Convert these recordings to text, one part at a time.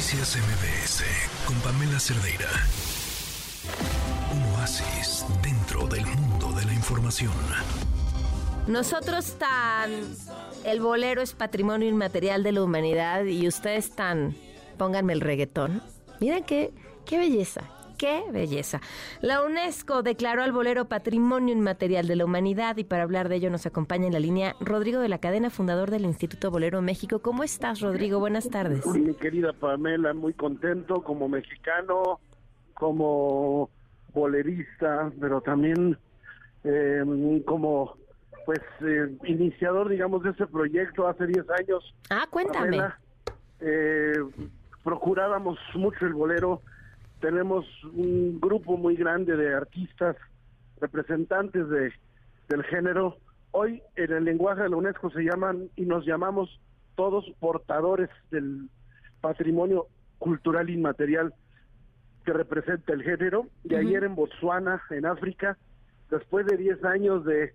Noticias MBS con Pamela Cerdeira. Un oasis dentro del mundo de la información. Nosotros tan... El bolero es patrimonio inmaterial de la humanidad y ustedes tan... Pónganme el reggaetón. Miren qué, qué belleza, qué belleza. La UNESCO declaró al bolero Patrimonio Inmaterial de la Humanidad y para hablar de ello nos acompaña en la línea Rodrigo de la Cadena, fundador del Instituto Bolero México. ¿Cómo estás, Rodrigo? Buenas tardes. Mi querida Pamela, muy contento como mexicano, como bolerista, pero también eh, como pues eh, iniciador, digamos, de ese proyecto hace 10 años. Ah, cuéntame. Pamela, eh, procurábamos mucho el bolero. Tenemos un grupo muy grande de artistas, representantes de, del género. Hoy en el lenguaje de la UNESCO se llaman y nos llamamos todos portadores del patrimonio cultural inmaterial que representa el género. De ayer en Botswana, en África, después de 10 años de,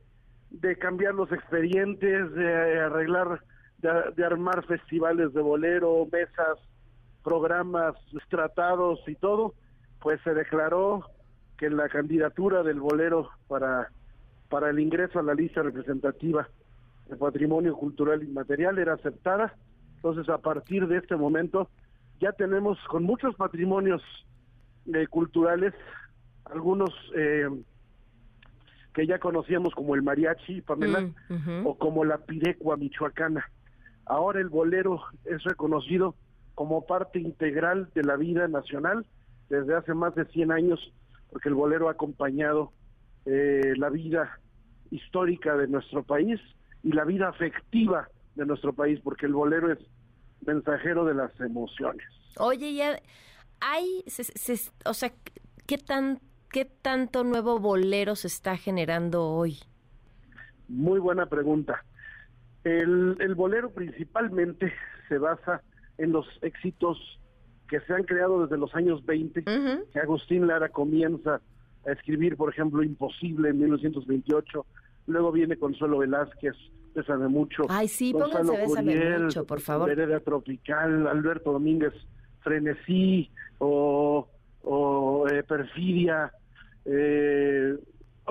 de cambiar los expedientes, de arreglar, de, de armar festivales de bolero, mesas, programas, tratados y todo, pues se declaró que la candidatura del bolero para, para el ingreso a la lista representativa de patrimonio cultural inmaterial era aceptada. Entonces, a partir de este momento, ya tenemos con muchos patrimonios eh, culturales, algunos eh, que ya conocíamos como el mariachi, Pamela, Mm, o como la pirecua michoacana. Ahora el bolero es reconocido como parte integral de la vida nacional desde hace más de 100 años, porque el bolero ha acompañado eh, la vida histórica de nuestro país y la vida afectiva de nuestro país, porque el bolero es mensajero de las emociones. Oye, ya hay, se- se- o sea, ¿qué tan, qué tanto nuevo bolero se está generando hoy? Muy buena pregunta. El, el bolero principalmente se basa en los éxitos que se han creado desde los años 20, Ujú. que Agustín Lara comienza a escribir, por ejemplo, Imposible en 1928, luego viene Consuelo Velázquez, Bésame Mucho, Ay, sí, Gonzalo Curiel, Mucho, por favor. Vereda Tropical, Alberto Domínguez, Frenesí, o, o, eh, Perfidia, eh,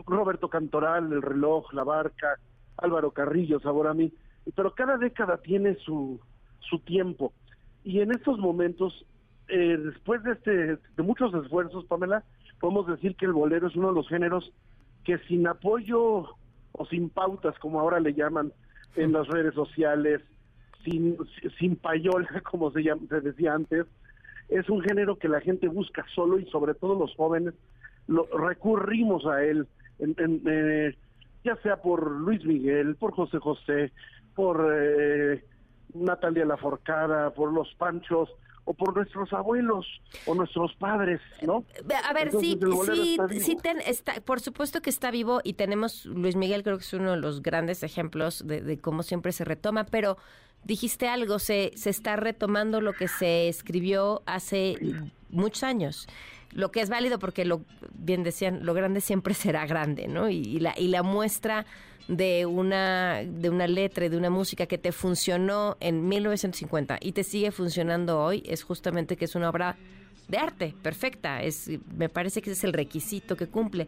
Roberto Cantoral, El Reloj, La Barca, Álvaro Carrillo, Sabor a mí, pero cada década tiene su, su tiempo. Y en estos momentos, eh, después de, este, de muchos esfuerzos, Pamela, podemos decir que el bolero es uno de los géneros que sin apoyo o sin pautas, como ahora le llaman en las redes sociales, sin, sin payola, como se, decía antes, es un género que la gente busca solo y sobre todo los jóvenes lo, recurrimos a él, eh, ya sea por Luis Miguel, por José José, por eh, Natalia Laforcada, por los Panchos o por nuestros abuelos o nuestros padres, ¿no? A ver, Entonces, sí, sí, sí ten- está, por supuesto que está vivo y tenemos, Luis Miguel creo que es uno de los grandes ejemplos de, de cómo siempre se retoma, pero dijiste algo, se, se está retomando lo que se escribió hace muchos años, lo que es válido porque, lo bien decían, lo grande siempre será grande, ¿no? Y, y la, y la muestra de una, de una letra y de una música que te funcionó en 1950 y te sigue funcionando hoy es justamente que es una obra de arte, perfecta. Es, me parece que ese es el requisito que cumple.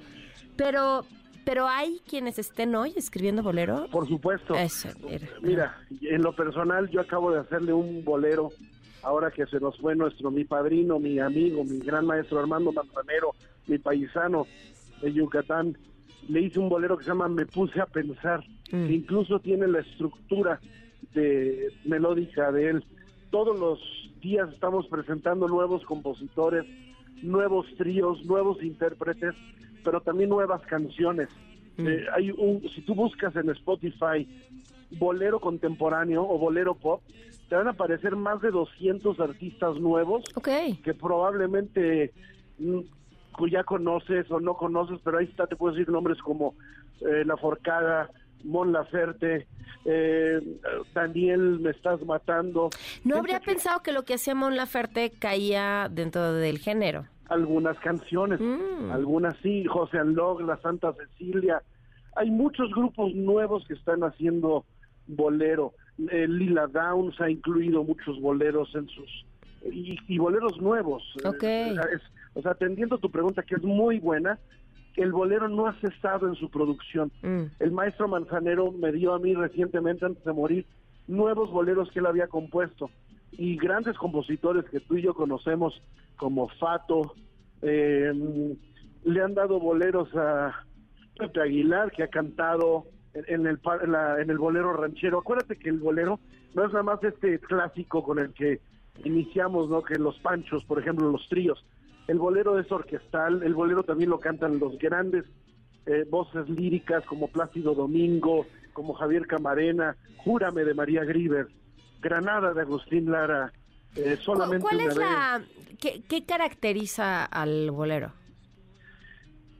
Pero, pero hay quienes estén hoy escribiendo bolero. Por supuesto. Eso, era. Mira, en lo personal yo acabo de hacerle un bolero, ahora que se nos fue nuestro, mi padrino, mi amigo, mi gran maestro Armando Manzanero, mi paisano de Yucatán, le hice un bolero que se llama Me puse a pensar, Mm. que incluso tiene la estructura de melódica de él. Todos los días estamos presentando nuevos compositores, nuevos tríos, nuevos intérpretes, pero también nuevas canciones. Mm. Eh, hay un, si tú buscas en Spotify bolero contemporáneo o bolero pop, te van a aparecer más de 200 artistas nuevos que probablemente mm, que ya conoces o no conoces, pero ahí está, te puedo decir nombres como eh, La Forcada, Mon Laferte, eh, Daniel, Me Estás Matando. No habría que- pensado que lo que hacía Mon Laferte caía dentro del género. algunas canciones, Mm. algunas sí, José Anlog, La Santa Cecilia. Hay muchos grupos nuevos que están haciendo bolero. Eh, Lila Downs ha incluido muchos boleros en sus y, boleros nuevos. Ok. o sea, atendiendo tu pregunta, que es muy buena, el bolero no ha cesado en su producción. Mm. El maestro Manzanero me dio a mí recientemente, antes de morir, nuevos boleros que él había compuesto. Y grandes compositores que tú y yo conocemos, como Fato, eh, le han dado boleros a Pepe Aguilar, que ha cantado en el, en el bolero ranchero. Acuérdate que el bolero no es nada más este clásico con el que iniciamos, ¿no? Que los panchos, por ejemplo, los tríos. El bolero es orquestal, el bolero también lo cantan los grandes eh, voces líricas como Plácido Domingo, como Javier Camarena, Júrame de María Griver, Granada de Agustín Lara, eh, solamente ¿Cuál es la qué, caracteriza al bolero?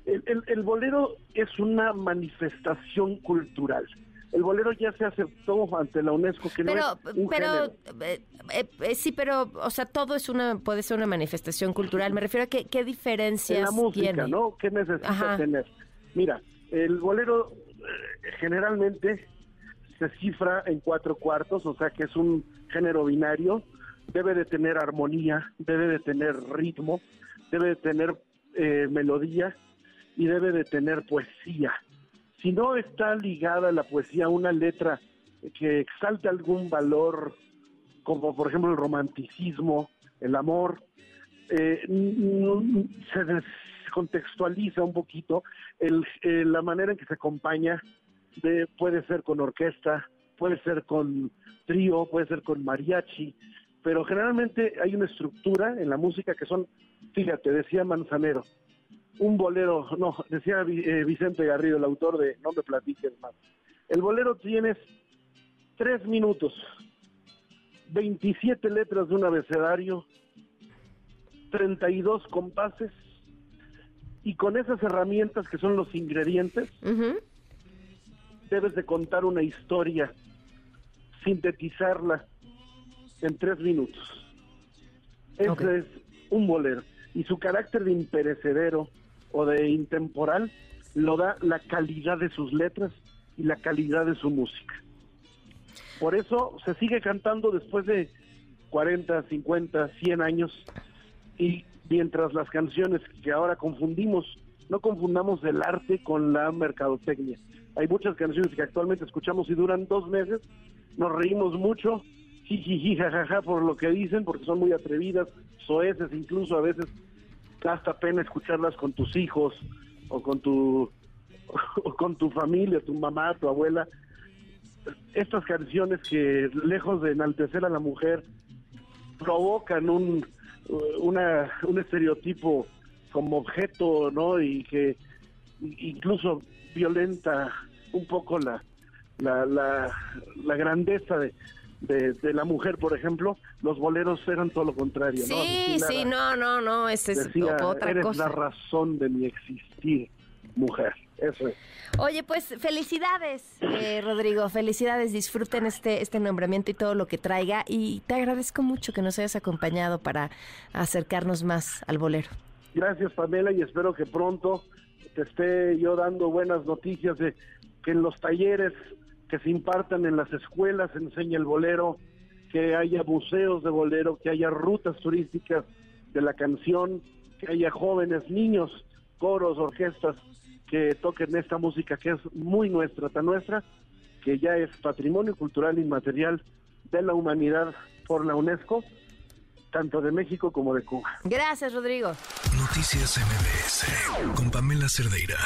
El, bolero es una manifestación cultural. El bolero ya se aceptó ante la UNESCO que pero, no es un pero eh, eh, eh, sí pero o sea todo es una puede ser una manifestación cultural. Me refiero a que, qué diferencias en la música tiene? no qué necesita tener mira el bolero generalmente se cifra en cuatro cuartos o sea que es un género binario. Debe de tener armonía debe de tener ritmo debe de tener melodía y debe de tener poesía. Si no está ligada la poesía a una letra que exalte algún valor, como por ejemplo el romanticismo, el amor, eh, se descontextualiza un poquito el, eh, la manera en que se acompaña, de, puede ser con orquesta, puede ser con trío, puede ser con mariachi, pero generalmente hay una estructura en la música que son, fíjate, decía Manzanero, un bolero, no, decía eh, Vicente Garrido, el autor de No me platiques más. El bolero tienes tres minutos, 27 letras de un abecedario, 32 compases, y con esas herramientas que son los ingredientes, debes de contar una historia, sintetizarla en tres minutos. Ese es un bolero. Y su carácter de imperecedero, o de intemporal lo da la calidad de sus letras y la calidad de su música. Por eso se sigue cantando después de 40, 50, 100 años y mientras las canciones que ahora confundimos, no confundamos el arte con la mercadotecnia. Hay muchas canciones que actualmente escuchamos y duran dos meses, nos reímos mucho, jiji, jajaja por lo que dicen, porque son muy atrevidas, soeces incluso a veces hasta pena escucharlas con tus hijos o con tu o con tu familia, tu mamá, tu abuela. Estas canciones que lejos de enaltecer a la mujer provocan un una, un estereotipo como objeto, ¿no? Y que incluso violenta un poco la, la, la, la grandeza de, de, la mujer, por ejemplo, los boleros eran todo lo contrario. Sí, sí, no, no, no, ese es otra eres la razón de mi existir, mujer. Eso es. Oye, pues felicidades, eh, Rodrigo, felicidades, disfruten este, este nombramiento y todo lo que traiga y te agradezco mucho que nos hayas acompañado para acercarnos más al bolero. Gracias, Pamela, y espero que pronto te esté yo dando buenas noticias de que en los talleres que se impartan en las escuelas, se enseña el bolero, que haya museos de bolero, que haya rutas turísticas de la canción, que haya jóvenes, niños, coros, orquestas que toquen esta música que es muy nuestra, tan nuestra, que ya es patrimonio cultural inmaterial de la humanidad por la UNESCO, tanto de México como de Cuba. Gracias, Rodrigo. Noticias MBS con Pamela Cerdeira.